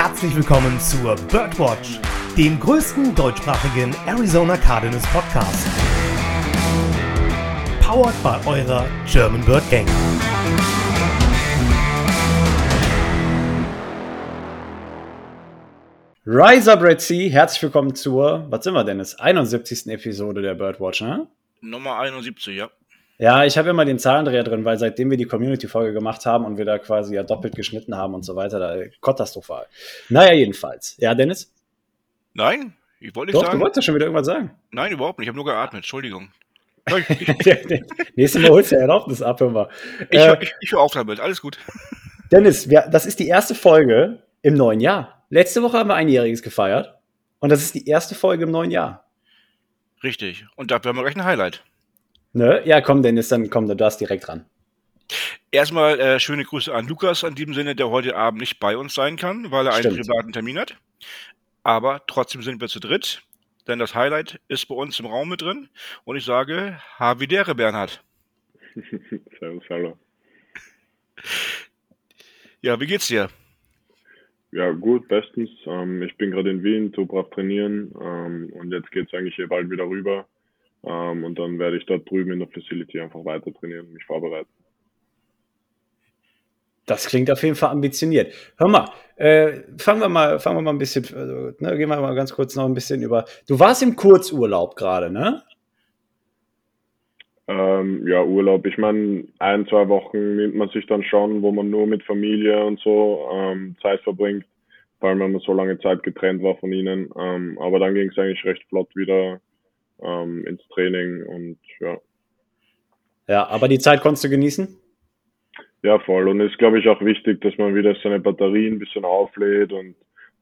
herzlich willkommen zur Birdwatch, dem größten deutschsprachigen Arizona Cardinals Podcast. Powered by eurer German Bird Gang. Rise up, Red Sea, herzlich willkommen zur, was sind wir denn, das 71. Episode der Birdwatch, ne? Nummer 71, ja. Ja, ich habe immer den Zahlendreher drin, weil seitdem wir die Community-Folge gemacht haben und wir da quasi ja doppelt geschnitten haben und so weiter, da katastrophal. Naja, jedenfalls. Ja, Dennis? Nein, ich wollte nicht Doch, sagen. du wolltest schon wieder irgendwas sagen. Nein, überhaupt nicht. Ich habe nur geatmet. Entschuldigung. Nächstes Mal holst du ja Erlaubnis ab, immer. Ich, äh, ich, ich höre auf damit. Alles gut. Dennis, wir, das ist die erste Folge im neuen Jahr. Letzte Woche haben wir einjähriges gefeiert. Und das ist die erste Folge im neuen Jahr. Richtig. Und dafür haben wir gleich ein Highlight. Ne? Ja, komm, Dennis, dann komm, du darfst direkt ran. Erstmal äh, schöne Grüße an Lukas in diesem Sinne, der heute Abend nicht bei uns sein kann, weil er Stimmt. einen privaten Termin hat. Aber trotzdem sind wir zu dritt, denn das Highlight ist bei uns im Raum mit drin. Und ich sage, Havidere, Bernhard. Servus, hallo. Ja, wie geht's dir? Ja, gut, bestens. Ähm, ich bin gerade in Wien, zu brav trainieren ähm, und jetzt geht's eigentlich hier bald wieder rüber. Ähm, und dann werde ich dort drüben in der Facility einfach weiter trainieren und mich vorbereiten. Das klingt auf jeden Fall ambitioniert. Hör mal, äh, fangen wir mal, fangen wir mal ein bisschen, also, ne, gehen wir mal ganz kurz noch ein bisschen über. Du warst im Kurzurlaub gerade, ne? Ähm, ja, Urlaub. Ich meine, ein, zwei Wochen nimmt man sich dann schon, wo man nur mit Familie und so ähm, Zeit verbringt, vor allem wenn man so lange Zeit getrennt war von ihnen. Ähm, aber dann ging es eigentlich recht flott wieder ähm, ins Training und ja. Ja, aber die Zeit konntest du genießen? Ja, voll. Und es ist, glaube ich, auch wichtig, dass man wieder seine Batterien ein bisschen auflädt und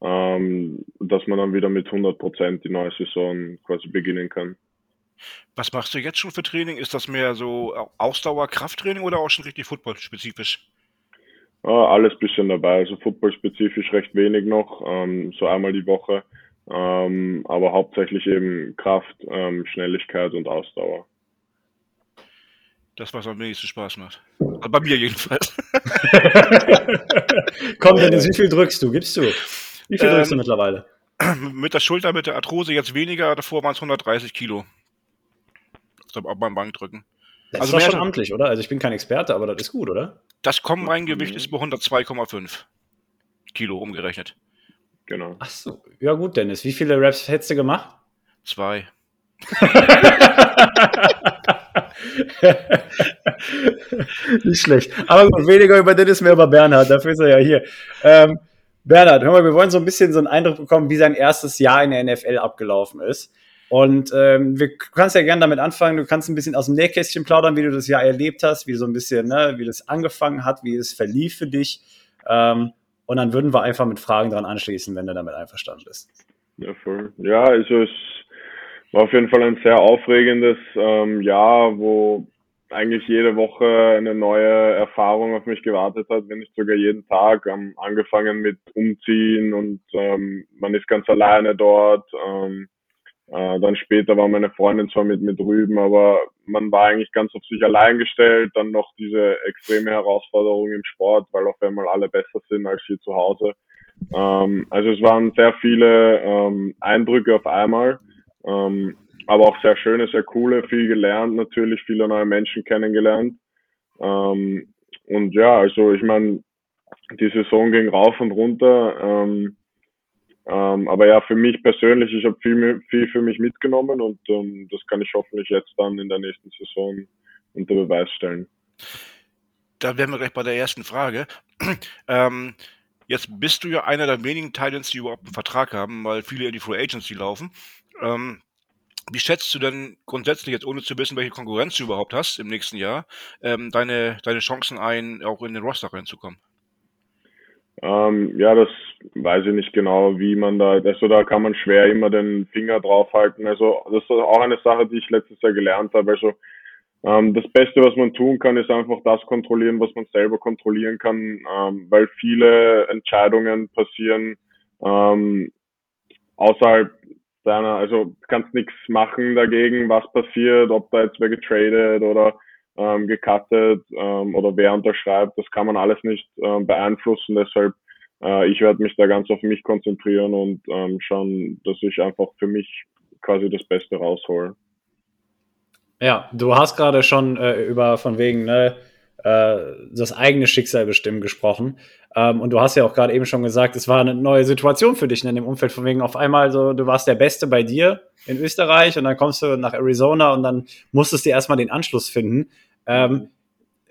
ähm, dass man dann wieder mit 100 Prozent die neue Saison quasi beginnen kann. Was machst du jetzt schon für Training? Ist das mehr so Ausdauer, Krafttraining oder auch schon richtig footballspezifisch? Ja, alles bisschen dabei. Also footballspezifisch recht wenig noch, ähm, so einmal die Woche. Ähm, aber hauptsächlich eben Kraft, ähm, Schnelligkeit und Ausdauer. Das, was am wenigsten Spaß macht. Also bei mir jedenfalls. Komm, Dennis, wie viel drückst du? Gibst du? Wie viel ähm, drückst du mittlerweile? Mit der Schulter, mit der Arthrose jetzt weniger, davor waren es 130 Kilo. Auf meinem Bankdrücken. Das also ist schon amtlich, oder? Also ich bin kein Experte, aber das ist gut, oder? Das Kommenreingewicht ist bei 102,5 Kilo umgerechnet. Genau. Ach so. Ja gut, Dennis. Wie viele Raps hättest du gemacht? Zwei. Nicht schlecht. Aber gut, weniger über Dennis, mehr über Bernhard. Dafür ist er ja hier. Ähm, Bernhard, hör mal, wir wollen so ein bisschen so einen Eindruck bekommen, wie sein erstes Jahr in der NFL abgelaufen ist. Und ähm, wir kannst ja gerne damit anfangen. Du kannst ein bisschen aus dem Nähkästchen plaudern, wie du das Jahr erlebt hast, wie so ein bisschen, ne, wie das angefangen hat, wie es verlief für dich. Ähm, und dann würden wir einfach mit Fragen dran anschließen, wenn du damit einverstanden bist. Ja, voll. Ja, also es war auf jeden Fall ein sehr aufregendes ähm, Jahr, wo eigentlich jede Woche eine neue Erfahrung auf mich gewartet hat, wenn nicht sogar jeden Tag. Ähm, angefangen mit Umziehen und ähm, man ist ganz alleine dort. Ähm, äh, dann später war meine Freundin zwar mit mir drüben, aber man war eigentlich ganz auf sich allein gestellt. Dann noch diese extreme Herausforderung im Sport, weil auf einmal alle besser sind als hier zu Hause. Ähm, also es waren sehr viele ähm, Eindrücke auf einmal, ähm, aber auch sehr schöne, sehr coole, viel gelernt natürlich, viele neue Menschen kennengelernt. Ähm, und ja, also ich meine, die Saison ging rauf und runter. Ähm, ähm, aber ja, für mich persönlich, ich habe viel, viel für mich mitgenommen und ähm, das kann ich hoffentlich jetzt dann in der nächsten Saison unter Beweis stellen. Da wären wir gleich bei der ersten Frage. ähm, jetzt bist du ja einer der wenigen Titans, die überhaupt einen Vertrag haben, weil viele in die Free Agency laufen. Ähm, wie schätzt du denn grundsätzlich, jetzt ohne zu wissen, welche Konkurrenz du überhaupt hast im nächsten Jahr, ähm, deine, deine Chancen ein, auch in den Roster reinzukommen? Ähm, ja, das weiß ich nicht genau, wie man da, also da kann man schwer immer den Finger draufhalten. Also das ist auch eine Sache, die ich letztes Jahr gelernt habe. Also ähm, das Beste, was man tun kann, ist einfach das kontrollieren, was man selber kontrollieren kann, ähm, weil viele Entscheidungen passieren ähm, außerhalb deiner, also kannst nichts machen dagegen, was passiert, ob da jetzt wer getradet oder ähm, gecuttet ähm, oder wer unterschreibt, das kann man alles nicht ähm, beeinflussen. Deshalb äh, ich werde mich da ganz auf mich konzentrieren und ähm, schauen, dass ich einfach für mich quasi das Beste raushole. Ja, du hast gerade schon äh, über von wegen ne, äh, das eigene Schicksal bestimmen gesprochen. Ähm, und du hast ja auch gerade eben schon gesagt, es war eine neue Situation für dich ne, in dem Umfeld von wegen auf einmal so, du warst der Beste bei dir in Österreich und dann kommst du nach Arizona und dann musstest du erstmal den Anschluss finden. Ähm,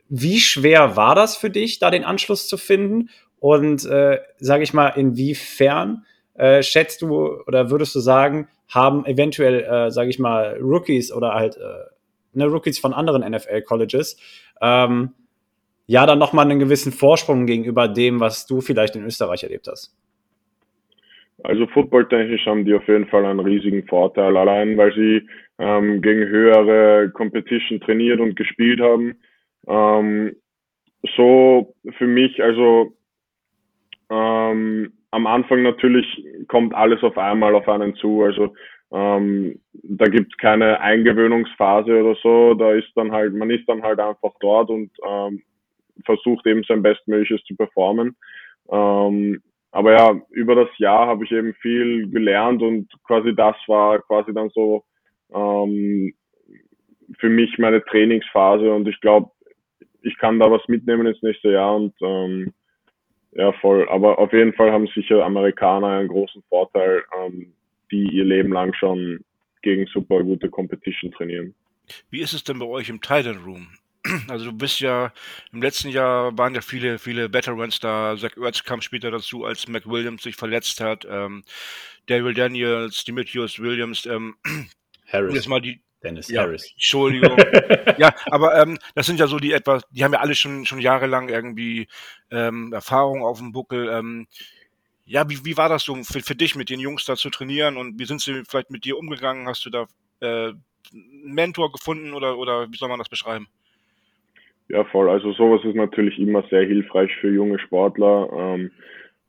wie schwer war das für dich, da den Anschluss zu finden? Und äh, sage ich mal, inwiefern äh, schätzt du oder würdest du sagen, haben eventuell, äh, sage ich mal, Rookies oder halt äh, ne, Rookies von anderen NFL-Colleges, ähm, ja, dann nochmal einen gewissen Vorsprung gegenüber dem, was du vielleicht in Österreich erlebt hast? Also footballtechnisch haben die auf jeden Fall einen riesigen Vorteil, allein weil sie ähm, gegen höhere Competition trainiert und gespielt haben. Ähm, so für mich, also ähm, am Anfang natürlich kommt alles auf einmal auf einen zu. Also ähm, da gibt es keine Eingewöhnungsphase oder so. Da ist dann halt, man ist dann halt einfach dort und ähm, versucht eben sein Bestmögliches zu performen. Ähm, aber ja, über das Jahr habe ich eben viel gelernt und quasi das war quasi dann so ähm, für mich meine Trainingsphase und ich glaube, ich kann da was mitnehmen ins nächste Jahr und ähm, ja, voll. Aber auf jeden Fall haben sicher Amerikaner einen großen Vorteil, ähm, die ihr Leben lang schon gegen super gute Competition trainieren. Wie ist es denn bei euch im Titan Room? Also du bist ja, im letzten Jahr waren ja viele, viele Veterans da. Zach Ertz kam später dazu, als Mac Williams sich verletzt hat. Ähm, Daryl Daniels, Demetrius Williams, ähm, Harris. Jetzt mal die, Dennis ja, Harris. Entschuldigung. ja, aber ähm, das sind ja so die etwas, die haben ja alle schon schon jahrelang irgendwie ähm, Erfahrung auf dem Buckel. Ähm, ja, wie, wie war das so für, für dich, mit den Jungs da zu trainieren und wie sind sie vielleicht mit dir umgegangen? Hast du da äh, einen Mentor gefunden oder, oder wie soll man das beschreiben? Ja, voll. Also sowas ist natürlich immer sehr hilfreich für junge Sportler ähm,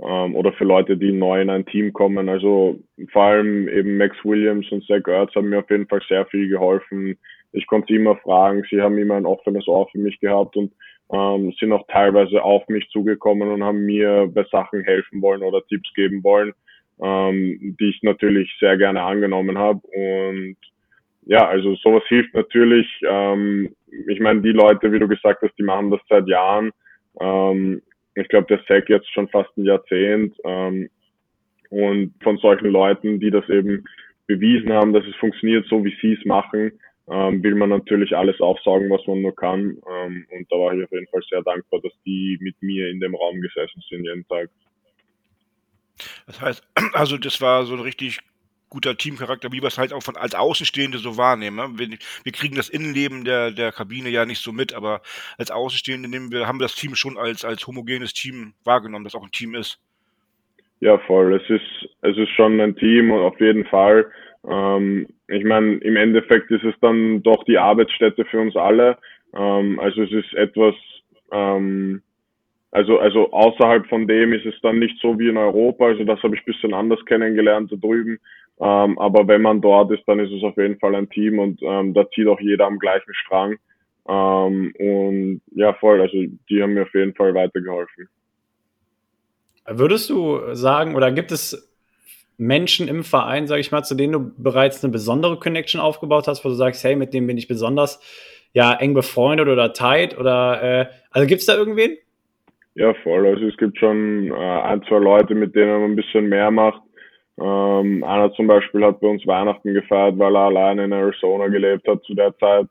ähm, oder für Leute, die neu in ein Team kommen. Also vor allem eben Max Williams und Zach Ertz haben mir auf jeden Fall sehr viel geholfen. Ich konnte sie immer fragen, sie haben immer ein offenes Ohr für mich gehabt und ähm, sind auch teilweise auf mich zugekommen und haben mir bei Sachen helfen wollen oder Tipps geben wollen, ähm, die ich natürlich sehr gerne angenommen habe. Und ja, also sowas hilft natürlich. Ähm, ich meine, die Leute, wie du gesagt hast, die machen das seit Jahren. Ähm, ich glaube, der SEC jetzt schon fast ein Jahrzehnt. Ähm, und von solchen Leuten, die das eben bewiesen haben, dass es funktioniert, so wie sie es machen, ähm, will man natürlich alles aufsaugen, was man nur kann. Ähm, und da war ich auf jeden Fall sehr dankbar, dass die mit mir in dem Raum gesessen sind jeden Tag. Das heißt, also das war so ein richtig guter Teamcharakter, wie wir es halt auch von als Außenstehende so wahrnehmen. Ne? Wir, wir, kriegen das Innenleben der, der Kabine ja nicht so mit, aber als Außenstehende nehmen wir, haben wir das Team schon als, als homogenes Team wahrgenommen, das auch ein Team ist. Ja, voll. Es ist, es ist schon ein Team und auf jeden Fall. Ähm, ich meine, im Endeffekt ist es dann doch die Arbeitsstätte für uns alle. Ähm, also es ist etwas, ähm, also, also außerhalb von dem ist es dann nicht so wie in Europa. Also das habe ich bisschen anders kennengelernt da drüben. Ähm, aber wenn man dort ist, dann ist es auf jeden Fall ein Team und ähm, da zieht auch jeder am gleichen Strang. Ähm, und ja, voll. Also die haben mir auf jeden Fall weitergeholfen. Würdest du sagen, oder gibt es Menschen im Verein, sage ich mal, zu denen du bereits eine besondere Connection aufgebaut hast, wo du sagst, hey, mit dem bin ich besonders ja eng befreundet oder tight oder äh, also gibt es da irgendwen? Ja, voll. Also es gibt schon äh, ein, zwei Leute, mit denen man ein bisschen mehr macht. Ähm, einer zum Beispiel hat bei uns Weihnachten gefeiert, weil er alleine in Arizona gelebt hat zu der Zeit.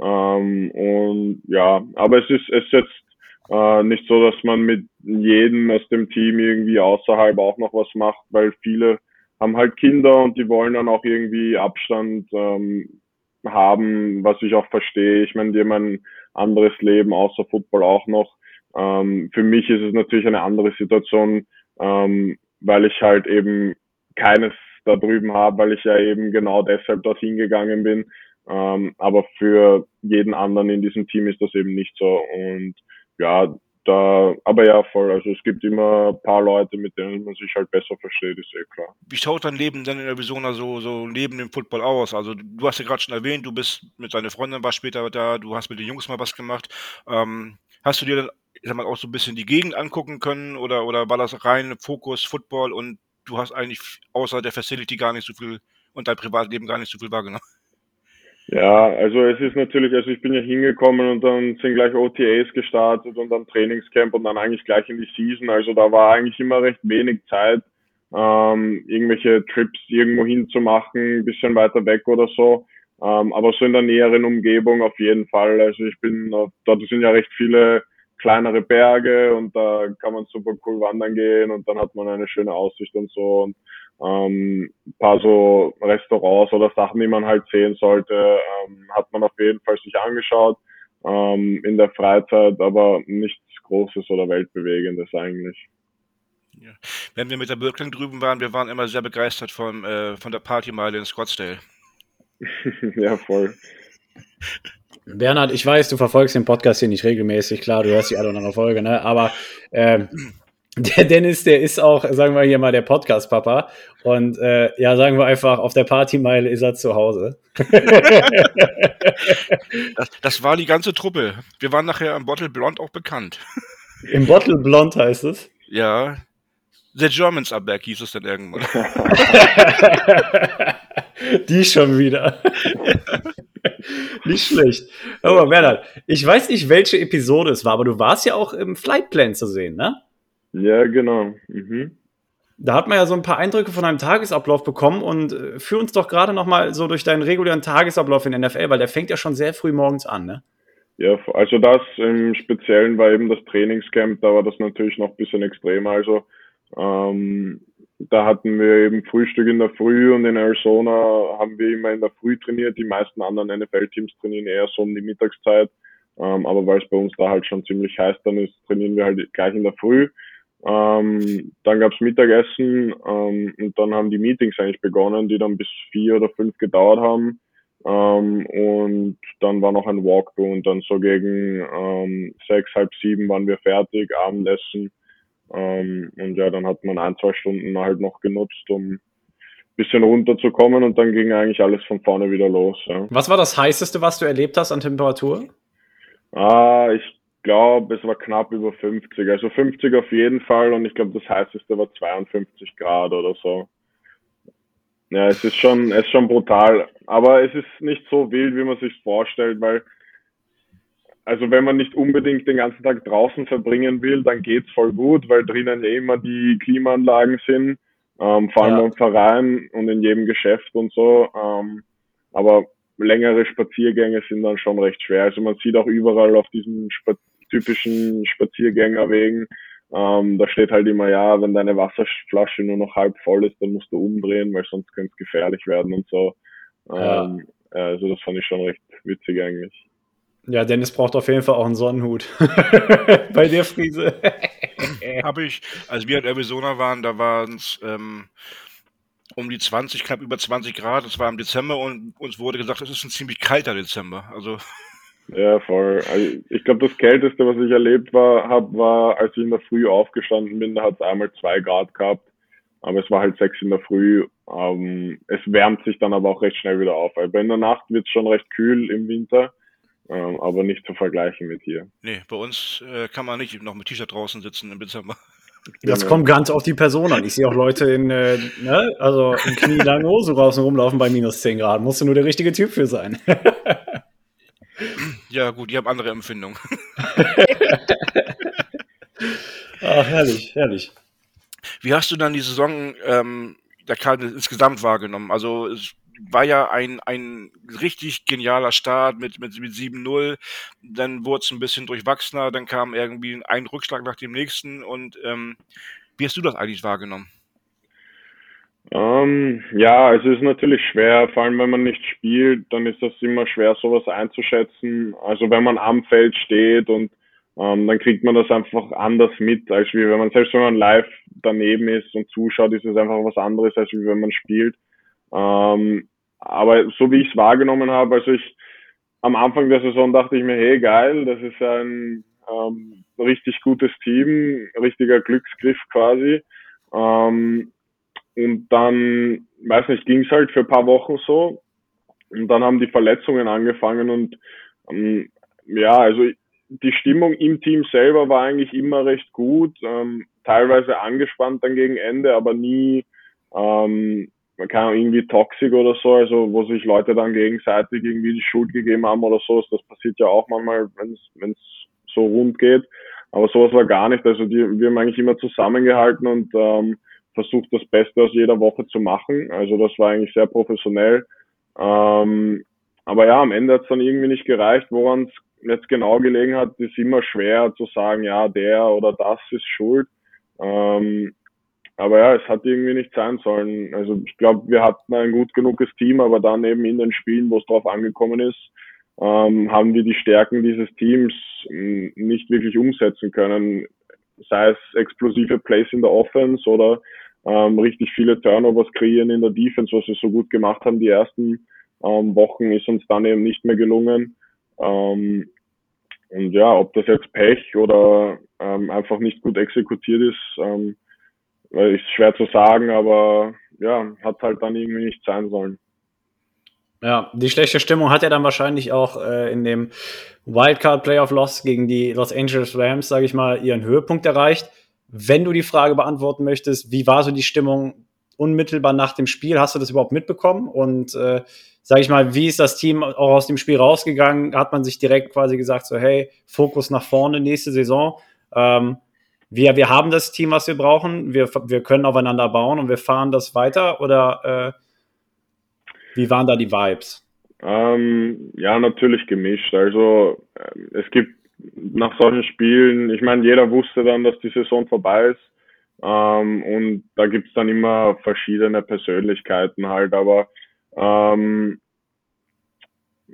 Ähm, und ja, aber es ist, es ist jetzt äh, nicht so, dass man mit jedem aus dem Team irgendwie außerhalb auch noch was macht, weil viele haben halt Kinder und die wollen dann auch irgendwie Abstand ähm, haben, was ich auch verstehe. Ich meine, die haben ein anderes Leben außer Football auch noch. Ähm, für mich ist es natürlich eine andere Situation, ähm, weil ich halt eben keines da drüben habe, weil ich ja eben genau deshalb dorthin gegangen bin. Ähm, aber für jeden anderen in diesem Team ist das eben nicht so. Und ja, da, aber ja, voll. Also es gibt immer ein paar Leute, mit denen man sich halt besser versteht, ist eh klar. Wie schaut dein Leben denn in Arizona so, so neben dem Football aus? Also du hast ja gerade schon erwähnt, du bist mit deiner Freundin war später da, du hast mit den Jungs mal was gemacht. Ähm, hast du dir dann ich sag mal, auch so ein bisschen die Gegend angucken können oder, oder war das rein Fokus Football und du hast eigentlich außer der Facility gar nicht so viel und dein Privatleben gar nicht so viel wahrgenommen? Ja, also es ist natürlich, also ich bin ja hingekommen und dann sind gleich OTAs gestartet und dann Trainingscamp und dann eigentlich gleich in die Season. Also da war eigentlich immer recht wenig Zeit, ähm, irgendwelche Trips irgendwo hinzumachen, ein bisschen weiter weg oder so. Ähm, aber so in der näheren Umgebung auf jeden Fall. Also ich bin, dort sind ja recht viele kleinere Berge und da kann man super cool wandern gehen und dann hat man eine schöne Aussicht und so und ähm, ein paar so Restaurants oder Sachen, die man halt sehen sollte, ähm, hat man auf jeden Fall sich angeschaut ähm, in der Freizeit, aber nichts Großes oder Weltbewegendes eigentlich. Ja. Wenn wir mit der Birkling drüben waren, wir waren immer sehr begeistert von, äh, von der Partymeile in Scottsdale. ja, voll. Bernhard, ich weiß, du verfolgst den Podcast hier nicht regelmäßig, klar, du hörst die alle andere Folge, ne? Aber ähm, der Dennis, der ist auch, sagen wir hier mal, der Podcast-Papa. Und äh, ja, sagen wir einfach, auf der Partymeile ist er zu Hause. das, das, war die ganze Truppe. Wir waren nachher im Bottle Blond auch bekannt. Im Bottle Blond heißt es? Ja. The Germans are back, hieß es dann irgendwann. die schon wieder. nicht schlecht. Aber Bernhard, ich weiß nicht, welche Episode es war, aber du warst ja auch im Flightplan zu sehen, ne? Ja, genau. Mhm. Da hat man ja so ein paar Eindrücke von einem Tagesablauf bekommen und äh, führ uns doch gerade noch mal so durch deinen regulären Tagesablauf in NFL, weil der fängt ja schon sehr früh morgens an, ne? Ja, also das im Speziellen war eben das Trainingscamp, da war das natürlich noch ein bisschen extremer. Also ähm, da hatten wir eben Frühstück in der Früh und in Arizona haben wir immer in der Früh trainiert. Die meisten anderen NFL-Teams trainieren eher so um die Mittagszeit. Ähm, aber weil es bei uns da halt schon ziemlich heiß dann ist, trainieren wir halt gleich in der Früh. Ähm, dann gab's Mittagessen ähm, und dann haben die Meetings eigentlich begonnen, die dann bis vier oder fünf gedauert haben. Ähm, und dann war noch ein Walkthrough und dann so gegen ähm, sechs, halb sieben waren wir fertig, Abendessen. Ähm, und ja, dann hat man ein, zwei Stunden halt noch genutzt, um bisschen runterzukommen und dann ging eigentlich alles von vorne wieder los. Ja. Was war das heißeste, was du erlebt hast an Temperatur? Ah, ich glaube, es war knapp über 50. Also 50 auf jeden Fall und ich glaube, das heißeste war 52 Grad oder so. Ja, es ist schon, es ist schon brutal. Aber es ist nicht so wild, wie man sich vorstellt, weil, also wenn man nicht unbedingt den ganzen Tag draußen verbringen will, dann geht's voll gut, weil drinnen ja immer die Klimaanlagen sind, ähm, vor allem ja. im Verein und in jedem Geschäft und so. Ähm, aber längere Spaziergänge sind dann schon recht schwer. Also man sieht auch überall auf diesen Spa typischen Spaziergängerwegen, ähm, da steht halt immer, ja, wenn deine Wasserflasche nur noch halb voll ist, dann musst du umdrehen, weil sonst könnte es gefährlich werden und so. Ähm, ja. Also das fand ich schon recht witzig eigentlich. Ja, Dennis braucht auf jeden Fall auch einen Sonnenhut. Bei der Friese. Habe ich, als wir in Arizona waren, da waren es ähm, um die 20, knapp über 20 Grad. Es war im Dezember und uns wurde gesagt, es ist ein ziemlich kalter Dezember. Also ja, voll. Also ich glaube, das Kälteste, was ich erlebt war, hab, war, als ich in der Früh aufgestanden bin, da hat es einmal zwei Grad gehabt. Aber es war halt sechs in der Früh. Ähm, es wärmt sich dann aber auch recht schnell wieder auf. Also in der Nacht wird es schon recht kühl im Winter, ähm, aber nicht zu vergleichen mit hier. Nee, bei uns äh, kann man nicht noch mit T-Shirt draußen sitzen im Dezember. Das kommt ganz auf die Person an. Ich sehe auch Leute in, äh, ne, also in knielangen Hosen draußen rumlaufen bei minus 10 Grad. Musst du nur der richtige Typ für sein. Ja, gut, ich habe andere Empfindungen. Ach, herrlich, herrlich. Wie hast du dann die Saison ähm, der Karte insgesamt wahrgenommen? Also es war ja ein, ein richtig genialer Start mit, mit, mit 7-0. Dann wurde es ein bisschen durchwachsener, dann kam irgendwie ein Rückschlag nach dem nächsten. Und ähm, wie hast du das eigentlich wahrgenommen? Ähm, ja, es ist natürlich schwer, vor allem wenn man nicht spielt, dann ist das immer schwer, sowas einzuschätzen. Also wenn man am Feld steht und ähm, dann kriegt man das einfach anders mit, als wie wenn man, selbst wenn man live daneben ist und zuschaut, ist es einfach was anderes, als wie wenn man spielt. Ähm, aber so wie ich es wahrgenommen habe, also ich am Anfang der Saison dachte ich mir, hey geil, das ist ein ähm, richtig gutes Team, richtiger Glücksgriff quasi. Ähm, und dann, weiß nicht, ging es halt für ein paar Wochen so. Und dann haben die Verletzungen angefangen und ähm, ja, also die Stimmung im Team selber war eigentlich immer recht gut, ähm, teilweise angespannt dann gegen Ende, aber nie, ähm, man kann irgendwie toxisch oder so, also wo sich Leute dann gegenseitig irgendwie die Schuld gegeben haben oder so, das passiert ja auch manchmal, wenn es so rund geht. Aber sowas war gar nicht. Also die, wir haben eigentlich immer zusammengehalten und ähm, versucht, das Beste aus jeder Woche zu machen. Also das war eigentlich sehr professionell. Ähm, aber ja, am Ende hat es dann irgendwie nicht gereicht. Woran es jetzt genau gelegen hat, ist immer schwer zu sagen, ja, der oder das ist schuld. Ähm, aber ja, es hat irgendwie nicht sein sollen. Also ich glaube, wir hatten ein gut genuges Team, aber dann eben in den Spielen, wo es drauf angekommen ist, ähm, haben wir die Stärken dieses Teams hm, nicht wirklich umsetzen können. Sei es explosive Plays in der Offense oder ähm, richtig viele Turnovers kreieren in der Defense, was wir so gut gemacht haben die ersten ähm, Wochen, ist uns dann eben nicht mehr gelungen. Ähm, und ja, ob das jetzt Pech oder ähm, einfach nicht gut exekutiert ist, ähm, ist schwer zu sagen, aber ja, hat halt dann irgendwie nicht sein sollen. Ja, die schlechte Stimmung hat ja dann wahrscheinlich auch äh, in dem Wildcard Playoff Loss gegen die Los Angeles Rams, sage ich mal, ihren Höhepunkt erreicht. Wenn du die Frage beantworten möchtest, wie war so die Stimmung unmittelbar nach dem Spiel? Hast du das überhaupt mitbekommen? Und äh, sage ich mal, wie ist das Team auch aus dem Spiel rausgegangen? Hat man sich direkt quasi gesagt, so hey, Fokus nach vorne nächste Saison? Ähm, wir, wir haben das Team, was wir brauchen. Wir, wir können aufeinander bauen und wir fahren das weiter. Oder äh, wie waren da die Vibes? Ähm, ja, natürlich gemischt. Also äh, es gibt nach solchen Spielen, ich meine, jeder wusste dann, dass die Saison vorbei ist. Ähm, und da gibt's dann immer verschiedene Persönlichkeiten halt, aber ähm,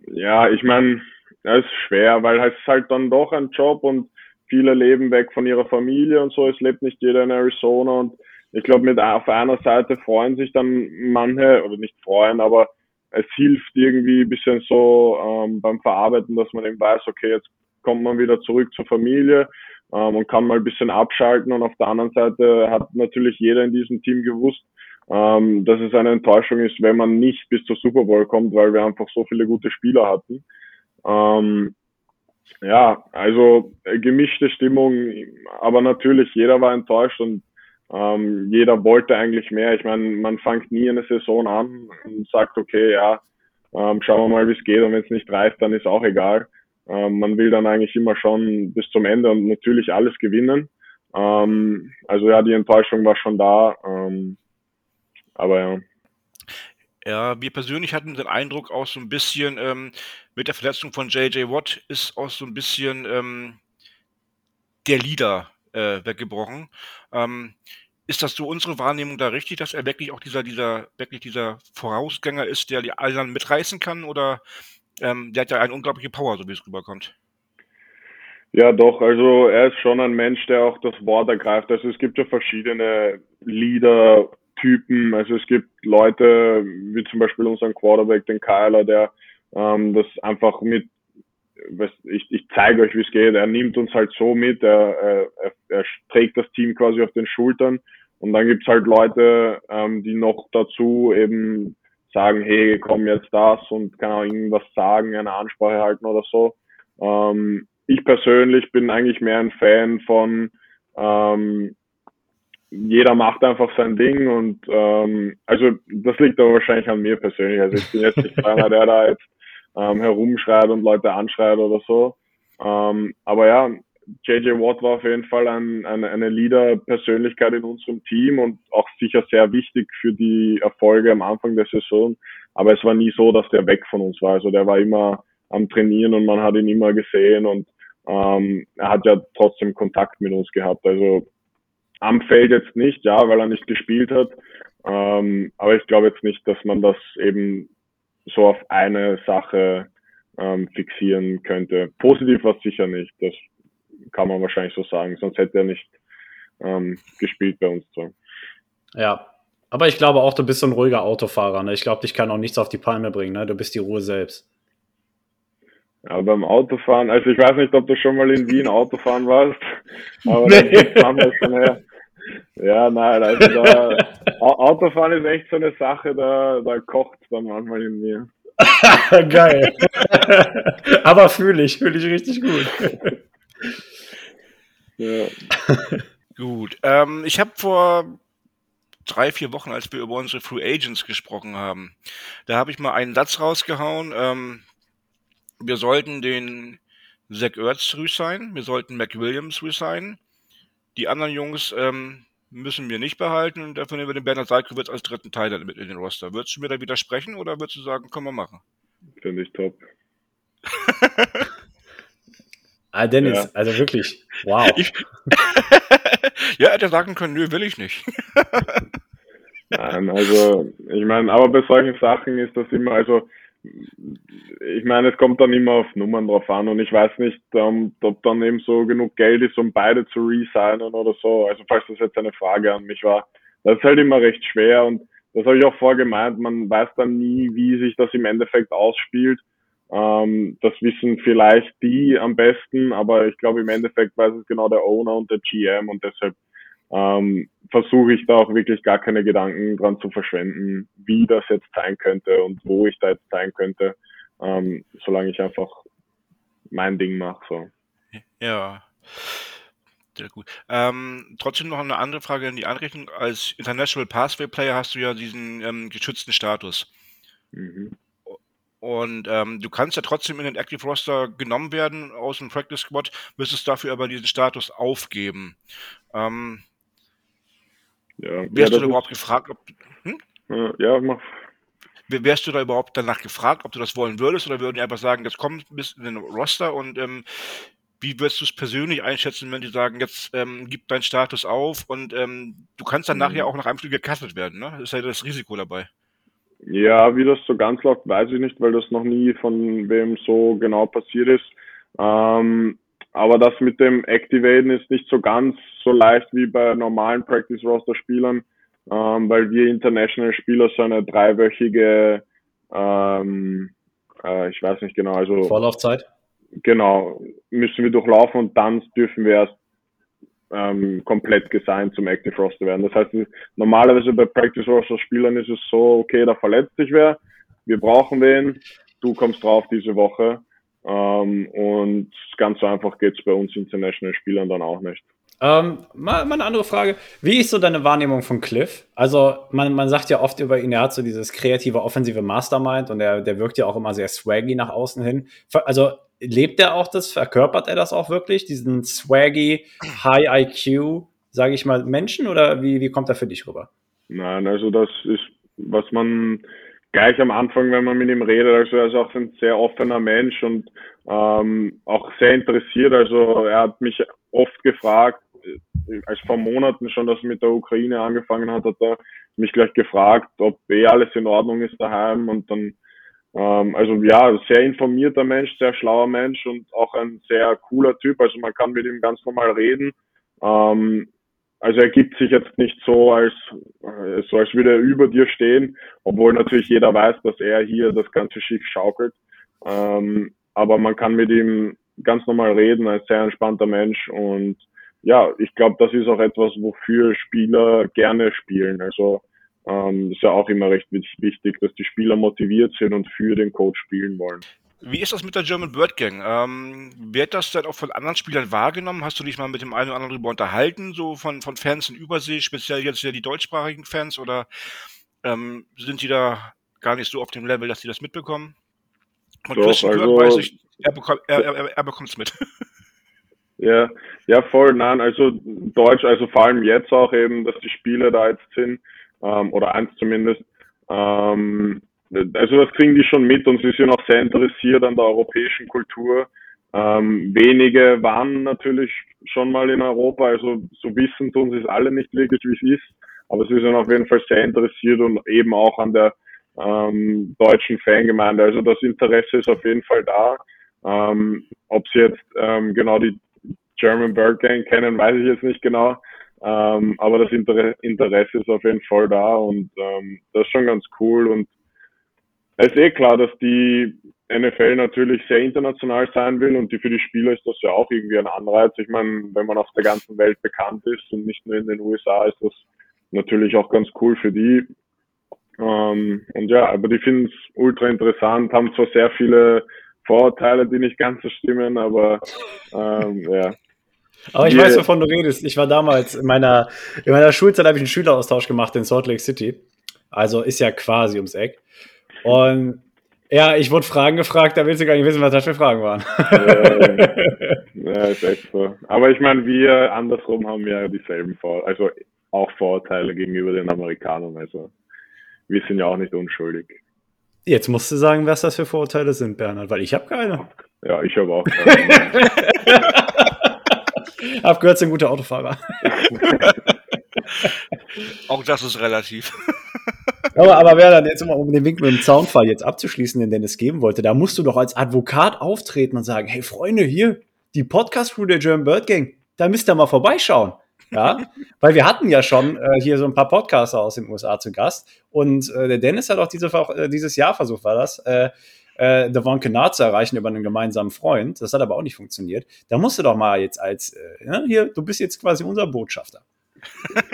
ja, ich meine, es ist schwer, weil es halt dann doch ein Job und viele leben weg von ihrer Familie und so. Es lebt nicht jeder in Arizona und ich glaube, mit auf einer Seite freuen sich dann manche, oder nicht freuen, aber es hilft irgendwie ein bisschen so ähm, beim Verarbeiten, dass man eben weiß, okay, jetzt kommt man wieder zurück zur Familie ähm, und kann mal ein bisschen abschalten. Und auf der anderen Seite hat natürlich jeder in diesem Team gewusst, ähm, dass es eine Enttäuschung ist, wenn man nicht bis zur Super Bowl kommt, weil wir einfach so viele gute Spieler hatten. Ähm, ja, also äh, gemischte Stimmung, aber natürlich jeder war enttäuscht und ähm, jeder wollte eigentlich mehr. Ich meine, man fängt nie eine Saison an und sagt, okay, ja, ähm, schauen wir mal, wie es geht und wenn es nicht reicht, dann ist auch egal. Ähm, man will dann eigentlich immer schon bis zum Ende und natürlich alles gewinnen. Ähm, also ja, die Enttäuschung war schon da, ähm, aber ja. Ja, wir persönlich hatten den Eindruck auch so ein bisschen ähm, mit der Verletzung von JJ Watt ist auch so ein bisschen ähm, der Leader äh, weggebrochen. Ähm, ist das so unsere Wahrnehmung da richtig, dass er wirklich auch dieser, dieser, wirklich dieser Vorausgänger ist, der die anderen mitreißen kann? Oder ähm, der hat ja eine unglaubliche Power, so wie es rüberkommt? Ja, doch, also er ist schon ein Mensch, der auch das Wort ergreift. Also es gibt ja verschiedene Leader-Typen. Also es gibt Leute, wie zum Beispiel unseren Quarterback, den Kyler, der ähm, das einfach mit ich, ich zeige euch, wie es geht. Er nimmt uns halt so mit, er, er, er trägt das Team quasi auf den Schultern. Und dann gibt's halt Leute, ähm, die noch dazu eben sagen, hey, komm jetzt das und kann auch irgendwas sagen, eine Ansprache halten oder so. Ähm, ich persönlich bin eigentlich mehr ein Fan von ähm, jeder macht einfach sein Ding und ähm, also das liegt aber wahrscheinlich an mir persönlich. Also ich bin jetzt nicht einer, der da jetzt ähm, herumschreit und Leute anschreit oder so. Ähm, aber ja, JJ Watt war auf jeden Fall ein, ein, eine Leader-Persönlichkeit in unserem Team und auch sicher sehr wichtig für die Erfolge am Anfang der Saison. Aber es war nie so, dass der weg von uns war. Also der war immer am Trainieren und man hat ihn immer gesehen und ähm, er hat ja trotzdem Kontakt mit uns gehabt. Also am Feld jetzt nicht, ja, weil er nicht gespielt hat. Ähm, aber ich glaube jetzt nicht, dass man das eben so auf eine Sache ähm, fixieren könnte. Positiv war es sicher nicht, das kann man wahrscheinlich so sagen, sonst hätte er nicht ähm, gespielt bei uns. So. Ja, aber ich glaube auch, du bist so ein ruhiger Autofahrer. Ne? Ich glaube, dich kann auch nichts auf die Palme bringen. Ne? Du bist die Ruhe selbst. Ja, beim Autofahren, also ich weiß nicht, ob du schon mal in Wien Autofahren warst, aber nee. haben wir schon her. Ja, nein, also da, Autofahren ist echt so eine Sache, da, da kocht dann manchmal in mir. Geil. Aber fühle ich, fühle ich richtig gut. ja. Gut. Ähm, ich habe vor drei, vier Wochen, als wir über unsere Free Agents gesprochen haben, da habe ich mal einen Satz rausgehauen. Ähm, wir sollten den Zach Ertz resignen, wir sollten Mac Williams resignen. Die anderen Jungs ähm, müssen wir nicht behalten und dafür nehmen wir den Bernhard Salkowitz als dritten Teil mit in den Roster. Würdest du mir da widersprechen oder würdest du sagen, können wir machen? Finde ich top. ah, Dennis, ja. also wirklich, wow. Ich, ja, hätte sagen können, nö, will ich nicht. Nein, also, ich meine, aber bei solchen Sachen ist das immer, also, ich meine, es kommt dann immer auf Nummern drauf an und ich weiß nicht, um, ob dann eben so genug Geld ist, um beide zu resignen oder so. Also falls das jetzt eine Frage an mich war, das ist halt immer recht schwer und das habe ich auch vorgemeint, man weiß dann nie, wie sich das im Endeffekt ausspielt. Ähm, das wissen vielleicht die am besten, aber ich glaube im Endeffekt weiß es genau der Owner und der GM und deshalb ähm, versuche ich da auch wirklich gar keine Gedanken dran zu verschwenden, wie das jetzt sein könnte und wo ich da jetzt sein könnte, ähm, solange ich einfach mein Ding mache. So. Ja. Sehr gut. Ähm, trotzdem noch eine andere Frage in die Anrechnung. Als International Pathway Player hast du ja diesen ähm, geschützten Status. Mhm. Und ähm, du kannst ja trotzdem in den Active Roster genommen werden aus dem Practice Squad, müsstest dafür aber diesen Status aufgeben. Ähm, ja, wärst ja, du da überhaupt gefragt, ob. Hm? Ja, mach. Wärst du da überhaupt danach gefragt, ob du das wollen würdest, oder würden die einfach sagen, jetzt komm bis in den Roster und ähm, wie würdest du es persönlich einschätzen, wenn die sagen, jetzt ähm, gib deinen Status auf und ähm, du kannst dann mhm. nachher auch nach einem Spiel gecastet werden, ne? Das ist ja das Risiko dabei. Ja, wie das so ganz läuft, weiß ich nicht, weil das noch nie von wem so genau passiert ist. Ähm, aber das mit dem Activaten ist nicht so ganz so leicht wie bei normalen Practice Roster Spielern, ähm, weil wir International Spieler so eine dreiwöchige, ähm, äh, ich weiß nicht genau, also Vorlaufzeit. Genau, müssen wir durchlaufen und dann dürfen wir erst ähm, komplett gesigned zum Active Roster werden. Das heißt, normalerweise bei Practice Roster Spielern ist es so, okay, da verletzt sich wer, wir brauchen wen, du kommst drauf diese Woche ähm, und ganz so einfach geht es bei uns International Spielern dann auch nicht. Ähm, mal, mal, eine andere Frage. Wie ist so deine Wahrnehmung von Cliff? Also, man, man sagt ja oft über ihn, er hat so dieses kreative, offensive Mastermind und der, der wirkt ja auch immer sehr swaggy nach außen hin. Also, lebt er auch das? Verkörpert er das auch wirklich? Diesen swaggy, high IQ, sage ich mal, Menschen oder wie, wie kommt er für dich rüber? Nein, also, das ist, was man gleich am Anfang, wenn man mit ihm redet, also er ist auch ein sehr offener Mensch und ähm, auch sehr interessiert. Also er hat mich oft gefragt, äh, als vor Monaten schon, dass er mit der Ukraine angefangen hat, hat er mich gleich gefragt, ob eh alles in Ordnung ist daheim und dann ähm, also ja, sehr informierter Mensch, sehr schlauer Mensch und auch ein sehr cooler Typ. Also man kann mit ihm ganz normal reden. Ähm, also er gibt sich jetzt nicht so, als, äh, so als würde er über dir stehen, obwohl natürlich jeder weiß, dass er hier das ganze Schiff schaukelt. Ähm, aber man kann mit ihm ganz normal reden, ein sehr entspannter Mensch und ja, ich glaube, das ist auch etwas, wofür Spieler gerne spielen. Also ähm, ist ja auch immer recht wichtig, dass die Spieler motiviert sind und für den Coach spielen wollen. Wie ist das mit der German Bird Gang? Ähm, wird das dann auch von anderen Spielern wahrgenommen? Hast du dich mal mit dem einen oder anderen darüber unterhalten, so von, von Fans in Übersee, speziell jetzt ja die deutschsprachigen Fans, oder ähm, sind die da gar nicht so auf dem Level, dass sie das mitbekommen? Und Doch, Christian also, weiß ich, er, bekommt, er, er, er bekommt es mit. Ja, ja, voll, nein, also Deutsch, also vor allem jetzt auch eben, dass die Spiele da jetzt sind, ähm, oder eins zumindest, ähm, also das kriegen die schon mit und sie sind auch sehr interessiert an der europäischen Kultur. Ähm, wenige waren natürlich schon mal in Europa, also so wissen tun sie es alle nicht wirklich, wie es ist, aber sie sind auf jeden Fall sehr interessiert und eben auch an der ähm, deutschen Fangemeinde. Also das Interesse ist auf jeden Fall da. Ähm, ob sie jetzt ähm, genau die German Bird Gang kennen, weiß ich jetzt nicht genau. Ähm, aber das Inter Interesse ist auf jeden Fall da und ähm, das ist schon ganz cool und es ist eh klar, dass die NFL natürlich sehr international sein will und die, für die Spieler ist das ja auch irgendwie ein Anreiz. Ich meine, wenn man auf der ganzen Welt bekannt ist und nicht nur in den USA, ist das natürlich auch ganz cool für die. Ähm, und ja, aber die finden es ultra interessant, haben zwar sehr viele Vorurteile, die nicht ganz so stimmen, aber ähm, ja. Aber ich weiß, wovon du redest. Ich war damals in meiner, in meiner Schulzeit habe ich einen Schüleraustausch gemacht in Salt Lake City. Also ist ja quasi ums Eck. Und ja, ich wurde Fragen gefragt, da willst du gar nicht wissen, was das für Fragen waren. Ja, ja ist echt so. Aber ich meine, wir andersrum haben ja dieselben Vor also auch Vorurteile gegenüber den Amerikanern. Also wir sind ja auch nicht unschuldig. Jetzt musst du sagen, was das für Vorurteile sind, Bernhard, weil ich habe keine. Ja, ich habe auch keine. hab gehört, sind gute Autofahrer. auch das ist relativ. Aber, aber wer dann jetzt immer, um den Wink mit dem Zaunfall jetzt abzuschließen, den Dennis geben wollte, da musst du doch als Advokat auftreten und sagen, hey Freunde, hier, die Podcast-Crew der German Bird Gang, da müsst ihr mal vorbeischauen. Ja, weil wir hatten ja schon äh, hier so ein paar Podcaster aus den USA zu Gast und äh, der Dennis hat auch diese, äh, dieses Jahr versucht, war das, äh, äh, Devon Kennard zu erreichen über einen gemeinsamen Freund. Das hat aber auch nicht funktioniert. Da musst du doch mal jetzt als, äh, ja, hier, du bist jetzt quasi unser Botschafter.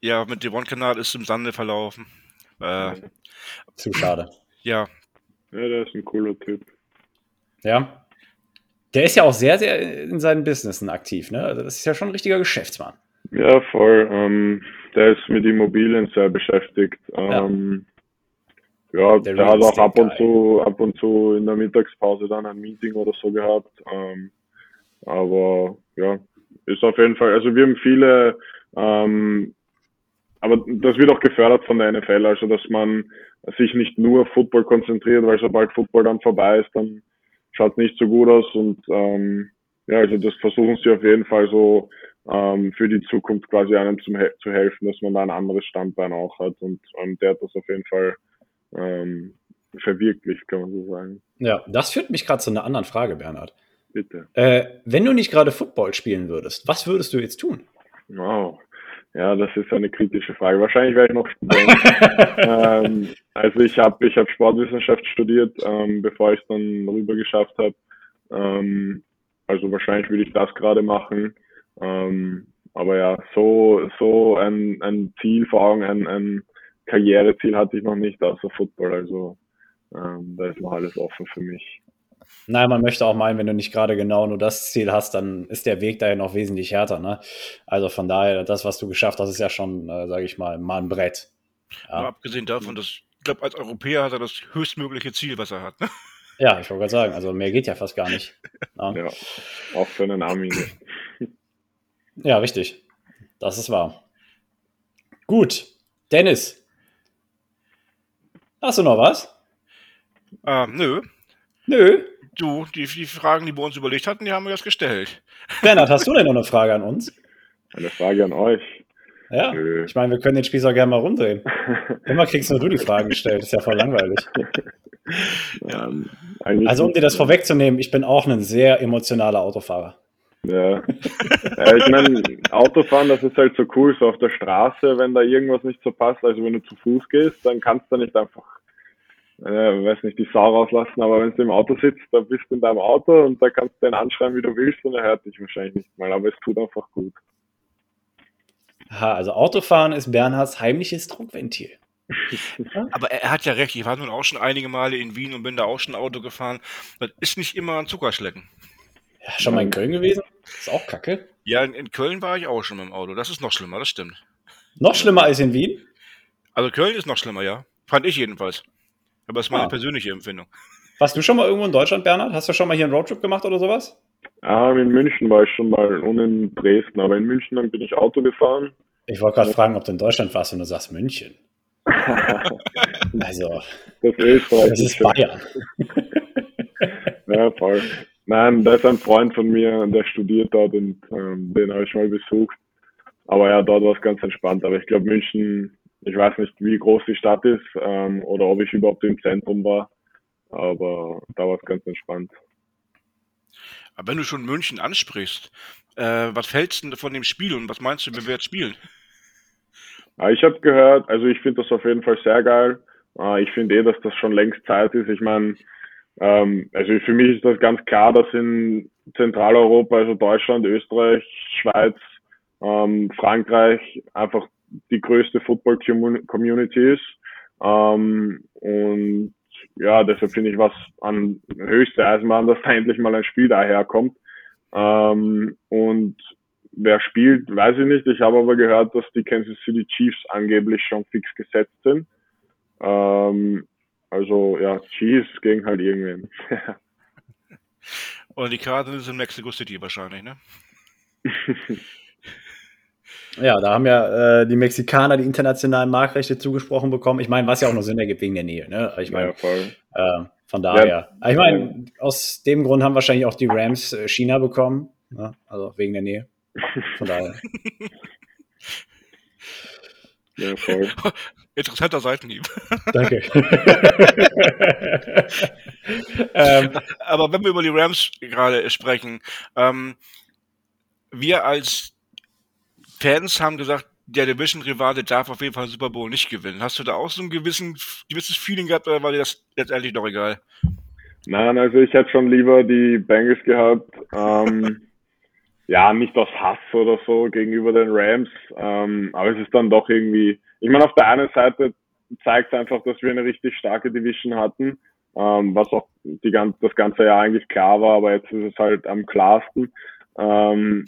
ja, mit Devon Kennard ist im Sande verlaufen. Äh, Zu schade. Ja. Ja, der ist ein cooler Typ. Ja. Der ist ja auch sehr, sehr in seinen Businessen aktiv, ne? Also das ist ja schon ein richtiger Geschäftsmann. Ja, voll. Ähm, der ist mit Immobilien sehr beschäftigt. Ähm, ja, ja der, der hat auch ab und zu, ab und zu in der Mittagspause dann ein Meeting oder so gehabt. Ähm, aber ja, ist auf jeden Fall, also wir haben viele, ähm, aber das wird auch gefördert von der NFL, also dass man sich nicht nur auf Football konzentriert, weil sobald Football dann vorbei ist, dann schaut nicht so gut aus und ähm, ja, also das versuchen sie auf jeden Fall so ähm, für die Zukunft quasi einem zum, zu helfen, dass man da ein anderes Standbein auch hat und ähm, der hat das auf jeden Fall ähm, verwirklicht, kann man so sagen. Ja, das führt mich gerade zu einer anderen Frage, Bernhard. Bitte. Äh, wenn du nicht gerade Football spielen würdest, was würdest du jetzt tun? Wow. Ja, das ist eine kritische Frage. Wahrscheinlich wäre ich noch Student. ähm, also ich habe ich hab Sportwissenschaft studiert, ähm, bevor ich es dann rüber geschafft habe. Ähm, also wahrscheinlich würde ich das gerade machen. Ähm, aber ja, so, so ein, ein Ziel vor Augen, ein, ein Karriereziel hatte ich noch nicht außer Football. Also ähm, da ist noch alles offen für mich. Nein, man möchte auch meinen, wenn du nicht gerade genau nur das Ziel hast, dann ist der Weg da ja noch wesentlich härter. Ne? Also von daher, das, was du geschafft hast, ist ja schon, äh, sage ich mal, mal ein Brett. Ja. Ja, abgesehen davon, dass ich glaube, als Europäer hat er das höchstmögliche Ziel, was er hat. Ne? Ja, ich wollte gerade sagen, also mehr geht ja fast gar nicht. Ja, ja auch für einen Army. ja, richtig. Das ist wahr. Gut. Dennis. Hast du noch was? Ähm, nö. Nö. Du, die, die Fragen, die wir uns überlegt hatten, die haben wir jetzt gestellt. Bernhard, hast du denn noch eine Frage an uns? Eine Frage an euch. Ja, Nö. ich meine, wir können den Spieß auch gerne mal rumdrehen. Immer kriegst nur du die Fragen gestellt, ist ja voll langweilig. Ja, also um dir das vorwegzunehmen, ich bin auch ein sehr emotionaler Autofahrer. Ja. ja ich meine, Autofahren, das ist halt so cool, so auf der Straße, wenn da irgendwas nicht so passt, also wenn du zu Fuß gehst, dann kannst du nicht einfach äh, weiß nicht, die Sau rauslassen, aber wenn du im Auto sitzt, dann bist du in deinem Auto und da kannst du den anschreiben, wie du willst und er hört dich wahrscheinlich nicht mal, aber es tut einfach gut. Aha, also Autofahren ist Bernhards heimliches Druckventil. aber er hat ja recht, ich war nun auch schon einige Male in Wien und bin da auch schon Auto gefahren. Das ist nicht immer ein Zuckerschlecken. Ja, schon mal in Köln gewesen? Ist auch kacke. Ja, in, in Köln war ich auch schon mit dem Auto. Das ist noch schlimmer, das stimmt. Noch schlimmer als in Wien? Also Köln ist noch schlimmer, ja. Fand ich jedenfalls. Aber es ist meine ah. persönliche Empfindung. Warst du schon mal irgendwo in Deutschland, Bernhard? Hast du schon mal hier einen Roadtrip gemacht oder sowas? Ah, in München war ich schon mal und in Dresden, aber in München dann bin ich Auto gefahren. Ich wollte gerade fragen, ob du in Deutschland warst und du sagst München. also, das, Österreich das ist Bayern. ja, voll. Nein, da ist ein Freund von mir, der studiert dort und ähm, den habe ich mal besucht. Aber ja, dort war es ganz entspannt. Aber ich glaube, München ich weiß nicht, wie groß die Stadt ist ähm, oder ob ich überhaupt im Zentrum war, aber da war es ganz entspannt. Aber wenn du schon München ansprichst, äh, was hältst du von dem Spiel und was meinst du, wenn wir jetzt spielen? Ja, ich habe gehört, also ich finde das auf jeden Fall sehr geil. Äh, ich finde eh, dass das schon längst Zeit ist. Ich meine, ähm, also für mich ist das ganz klar, dass in Zentraleuropa, also Deutschland, Österreich, Schweiz, ähm, Frankreich einfach die größte Football-Community ist. Ähm, und ja, deshalb finde ich was an höchste Eisenbahn, dass da endlich mal ein Spiel daherkommt. Ähm, und wer spielt, weiß ich nicht. Ich habe aber gehört, dass die Kansas City Chiefs angeblich schon fix gesetzt sind. Ähm, also ja, Chiefs gegen halt irgendwen. Und die Cardinals in Mexico City wahrscheinlich, ne? Ja, da haben ja äh, die Mexikaner die internationalen Marktrechte zugesprochen bekommen. Ich meine, was ja auch noch Sinn ergibt wegen der Nähe. Ne? Ich meine, ja, äh, von daher. Ja. Ich meine, aus dem Grund haben wahrscheinlich auch die Rams äh, China bekommen. Ne? Also wegen der Nähe. Von daher. Ja, voll. Interessanter Seitenhieb. Danke. ähm, Aber wenn wir über die Rams gerade sprechen, ähm, wir als Fans haben gesagt, der Division-Rivale darf auf jeden Fall Super Bowl nicht gewinnen. Hast du da auch so ein gewissen, gewisses Feeling gehabt oder war dir das letztendlich noch egal? Nein, also ich hätte schon lieber die Bengals gehabt. Ähm, ja, nicht aus Hass oder so gegenüber den Rams, ähm, aber es ist dann doch irgendwie, ich meine, auf der einen Seite zeigt es einfach, dass wir eine richtig starke Division hatten, ähm, was auch die, das ganze Jahr eigentlich klar war, aber jetzt ist es halt am klarsten. Ähm,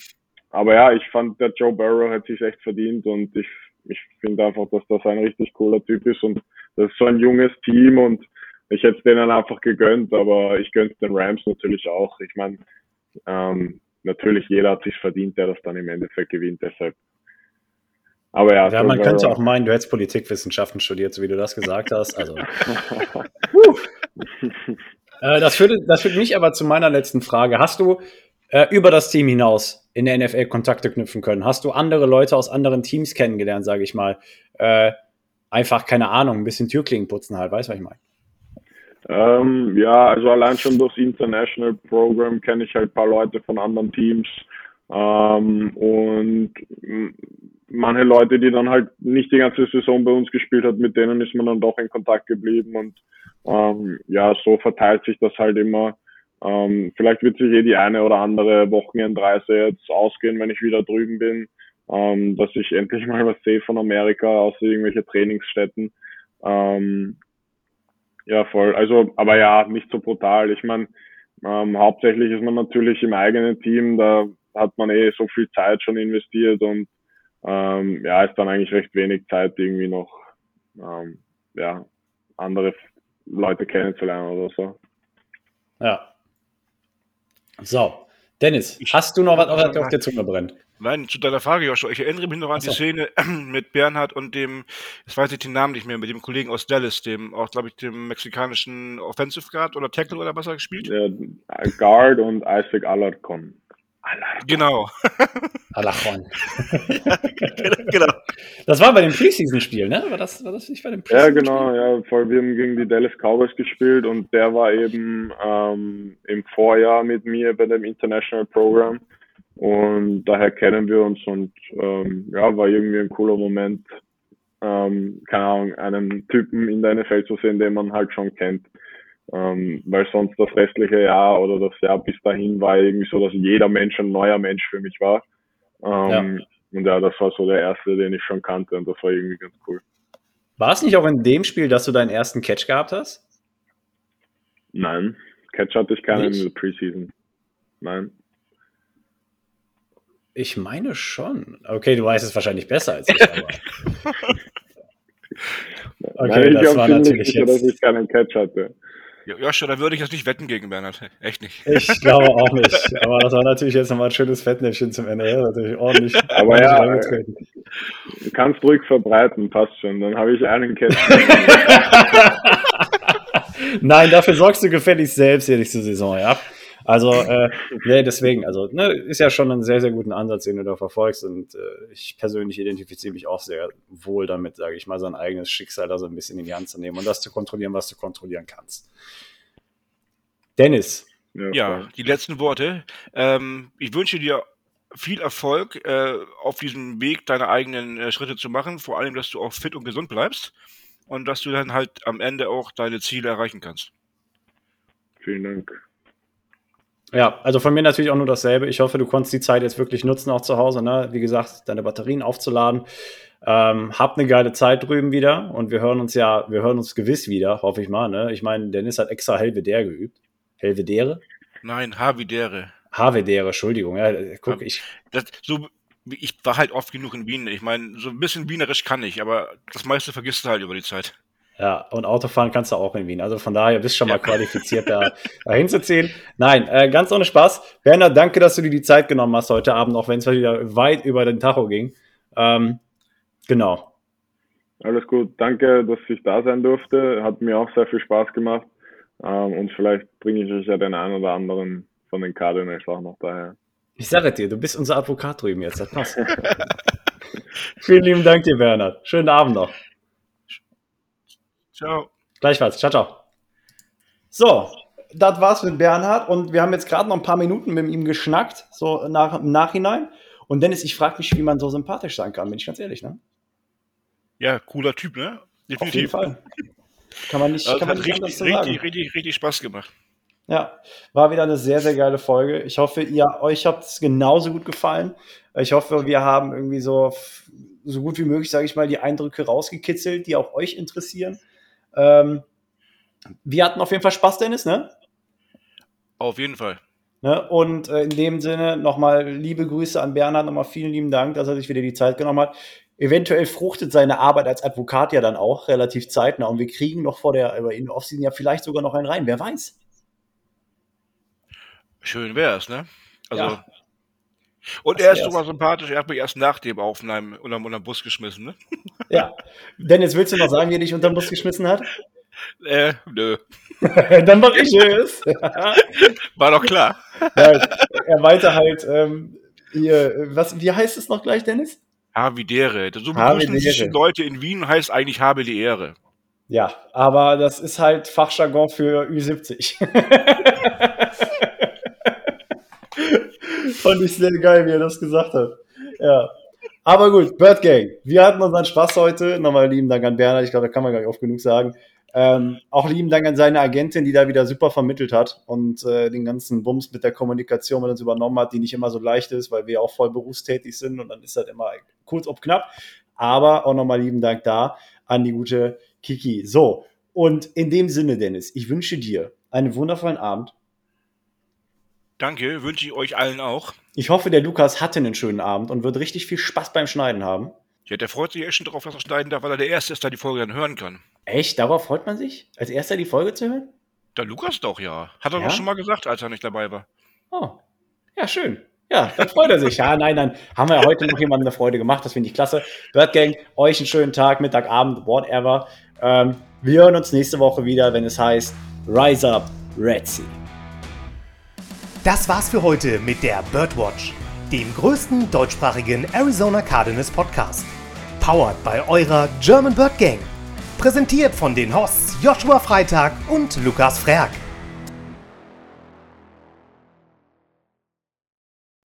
aber ja, ich fand, der Joe Burrow hat sich echt verdient und ich, ich finde einfach, dass das ein richtig cooler Typ ist und das ist so ein junges Team und ich hätte es denen einfach gegönnt, aber ich gönne den Rams natürlich auch. Ich meine, ähm, natürlich jeder hat sich verdient, der das dann im Endeffekt gewinnt, deshalb. Aber ja, ja man könnte auch meinen, du hättest Politikwissenschaften studiert, so wie du das gesagt hast. Also. äh, das, führt, das führt mich aber zu meiner letzten Frage. Hast du äh, über das Team hinaus in der NFL Kontakte knüpfen können? Hast du andere Leute aus anderen Teams kennengelernt, sage ich mal? Äh, einfach, keine Ahnung, ein bisschen Türklingen putzen halt, weißt du, was ich meine? Ähm, ja, also allein schon durchs International Program kenne ich halt ein paar Leute von anderen Teams ähm, und manche Leute, die dann halt nicht die ganze Saison bei uns gespielt hat, mit denen ist man dann doch in Kontakt geblieben und ähm, ja, so verteilt sich das halt immer. Ähm, vielleicht wird sich eh die eine oder andere Wochenendreise jetzt ausgehen, wenn ich wieder drüben bin, ähm, dass ich endlich mal was sehe von Amerika, außer irgendwelche Trainingsstätten. Ähm, ja, voll. Also, aber ja, nicht so brutal. Ich meine, ähm, hauptsächlich ist man natürlich im eigenen Team, da hat man eh so viel Zeit schon investiert und ähm, ja, ist dann eigentlich recht wenig Zeit irgendwie noch ähm, ja, andere Leute kennenzulernen oder so. Ja, so, Dennis, hast du noch was auf, auf der Zunge brennt? Nein, zu deiner Frage, Joshua. Ich erinnere mich noch an so. die Szene mit Bernhard und dem, jetzt weiß ich den Namen nicht mehr, mit dem Kollegen aus Dallas, dem auch, glaube ich, dem mexikanischen Offensive Guard oder Tackle oder was er gespielt? Guard und Isaac Alarcon. Alarcon. Genau. Alarcon. genau. Das war bei dem Preseason-Spiel, ne? War das, war das nicht bei dem Preseason? Ja, genau, ja. Voll, wir haben gegen die Dallas Cowboys gespielt und der war eben ähm, im Vorjahr mit mir bei dem International Program. Und daher kennen wir uns und ähm, ja, war irgendwie ein cooler Moment, ähm, keine Ahnung, einen Typen in der NFL zu sehen, den man halt schon kennt. Ähm, weil sonst das restliche Jahr oder das Jahr bis dahin war irgendwie so, dass jeder Mensch ein neuer Mensch für mich war. Ähm, ja. Und ja, das war so der erste, den ich schon kannte und das war irgendwie ganz cool. War es nicht auch in dem Spiel, dass du deinen ersten Catch gehabt hast? Nein, Catch hatte ich keinen in der Preseason. Nein. Ich meine schon. Okay, du weißt es wahrscheinlich besser als ich, aber. okay, Nein, das war natürlich sicher, jetzt... dass ich keinen Catch hatte. Joshua, da würde ich jetzt nicht wetten gegen Bernhard. Echt nicht. Ich glaube auch nicht. Aber das war natürlich jetzt nochmal ein schönes Fettnäpfchen zum Ende. Ja, natürlich ordentlich. Aber ordentlich ja, du kannst ruhig verbreiten, passt schon. Dann habe ich einen Catch. Nein, dafür sorgst du gefälligst selbst hier nächste Saison, ja. Also, äh, nee, deswegen, also, ne, ist ja schon ein sehr, sehr guten Ansatz, den du da verfolgst. Und äh, ich persönlich identifiziere mich auch sehr wohl damit, sage ich mal, sein eigenes Schicksal da so ein bisschen in die Hand zu nehmen und das zu kontrollieren, was du kontrollieren kannst. Dennis. Ja, ja die letzten Worte. Ähm, ich wünsche dir viel Erfolg äh, auf diesem Weg, deine eigenen äh, Schritte zu machen. Vor allem, dass du auch fit und gesund bleibst und dass du dann halt am Ende auch deine Ziele erreichen kannst. Vielen Dank. Ja, also von mir natürlich auch nur dasselbe. Ich hoffe, du konntest die Zeit jetzt wirklich nutzen, auch zu Hause. Ne? Wie gesagt, deine Batterien aufzuladen. Ähm, habt eine geile Zeit drüben wieder und wir hören uns ja, wir hören uns gewiss wieder, hoffe ich mal. Ne? Ich meine, Dennis hat extra Helvedere geübt. Helvedere? Nein, Havidere. Havedere, Entschuldigung. Ja, guck, ich. Das, so, ich war halt oft genug in Wien. Ich meine, so ein bisschen wienerisch kann ich, aber das meiste vergisst du halt über die Zeit. Ja, und Autofahren kannst du auch in Wien. Also von daher bist du schon mal qualifiziert, da, da hinzuziehen. Nein, äh, ganz ohne Spaß. Werner, danke, dass du dir die Zeit genommen hast heute Abend, auch wenn es wieder weit über den Tacho ging. Ähm, genau. Alles gut. Danke, dass ich da sein durfte. Hat mir auch sehr viel Spaß gemacht. Ähm, und vielleicht bringe ich euch ja den einen oder anderen von den Cardinals auch noch daher. Ich sage dir, du bist unser Advokat drüben jetzt. Das passt. Vielen lieben Dank dir, Bernhard. Schönen Abend noch. Ciao. Gleichfalls. Ciao, ciao. So, das war's mit Bernhard und wir haben jetzt gerade noch ein paar Minuten mit ihm geschnackt, so nach, im Nachhinein. Und Dennis, ich frage mich, wie man so sympathisch sein kann, bin ich ganz ehrlich, ne? Ja, cooler Typ, ne? Definitiv. Auf jeden Fall. Kann man nicht, also kann man hat nicht richtig, so richtig, richtig, richtig Spaß gemacht. Ja, war wieder eine sehr, sehr geile Folge. Ich hoffe, ihr, euch hat es genauso gut gefallen. Ich hoffe, wir haben irgendwie so, so gut wie möglich, sage ich mal, die Eindrücke rausgekitzelt, die auch euch interessieren. Ähm, wir hatten auf jeden Fall Spaß, Dennis, ne? Auf jeden Fall. Ne? Und äh, in dem Sinne nochmal liebe Grüße an Bernhard, nochmal vielen lieben Dank, dass er sich wieder die Zeit genommen hat. Eventuell fruchtet seine Arbeit als Advokat ja dann auch relativ zeitnah und wir kriegen noch vor der in der Offseason ja vielleicht sogar noch einen rein, wer weiß. Schön wär's, ne? Also. Ja. Und Das er ist sogar sympathisch. Er hat mich erst nach dem Aufnehmen unterm, unterm Bus geschmissen, ne? Ja. Dennis, willst du noch sagen, wie er dich unter den Bus geschmissen hat? Äh, nö. dann mach ich es. War doch klar. ja, er meinte halt, ähm, hier, was, wie heißt es noch gleich, Dennis? Havidere. So begrüßen sich Leute in Wien, heißt eigentlich habe die Ehre. Ja, aber das ist halt Fachjargon für Ü70. Fand ich sehr geil, wie er das gesagt hat. Ja. Aber gut, Bird Gang. Wir hatten unseren Spaß heute. Nochmal lieben Dank an Bernhard. Ich glaube, da kann man gar nicht oft genug sagen. Ähm, auch lieben Dank an seine Agentin, die da wieder super vermittelt hat und äh, den ganzen Bums mit der Kommunikation mit uns übernommen hat, die nicht immer so leicht ist, weil wir auch voll berufstätig sind und dann ist das immer kurz ob knapp. Aber auch nochmal lieben Dank da an die gute Kiki. So, und in dem Sinne, Dennis, ich wünsche dir einen wundervollen Abend. Danke, wünsche ich euch allen auch. Ich hoffe, der Lukas hatte einen schönen Abend und wird richtig viel Spaß beim Schneiden haben. Ja, der freut sich echt schon drauf, dass er schneiden darf, weil er der Erste ist, der die Folge dann hören kann. Echt? Darauf freut man sich? Als erster die Folge zu hören? Der Lukas doch, ja. Hat er Ja? doch schon mal gesagt, als er nicht dabei war. Oh, ja, schön. Ja, dann freut er sich. Ja, nein, dann haben wir ja heute noch jemandem eine Freude gemacht. Das finde ich klasse. Bird Gang, euch einen schönen Tag, Mittag, Abend, whatever. Ähm, wir hören uns nächste Woche wieder, wenn es heißt Rise Up, Red Sea. Das war's für heute mit der Birdwatch, dem größten deutschsprachigen Arizona Cardinals Podcast. Powered bei eurer German Bird Gang. Präsentiert von den Hosts Joshua Freitag und Lukas Frerk.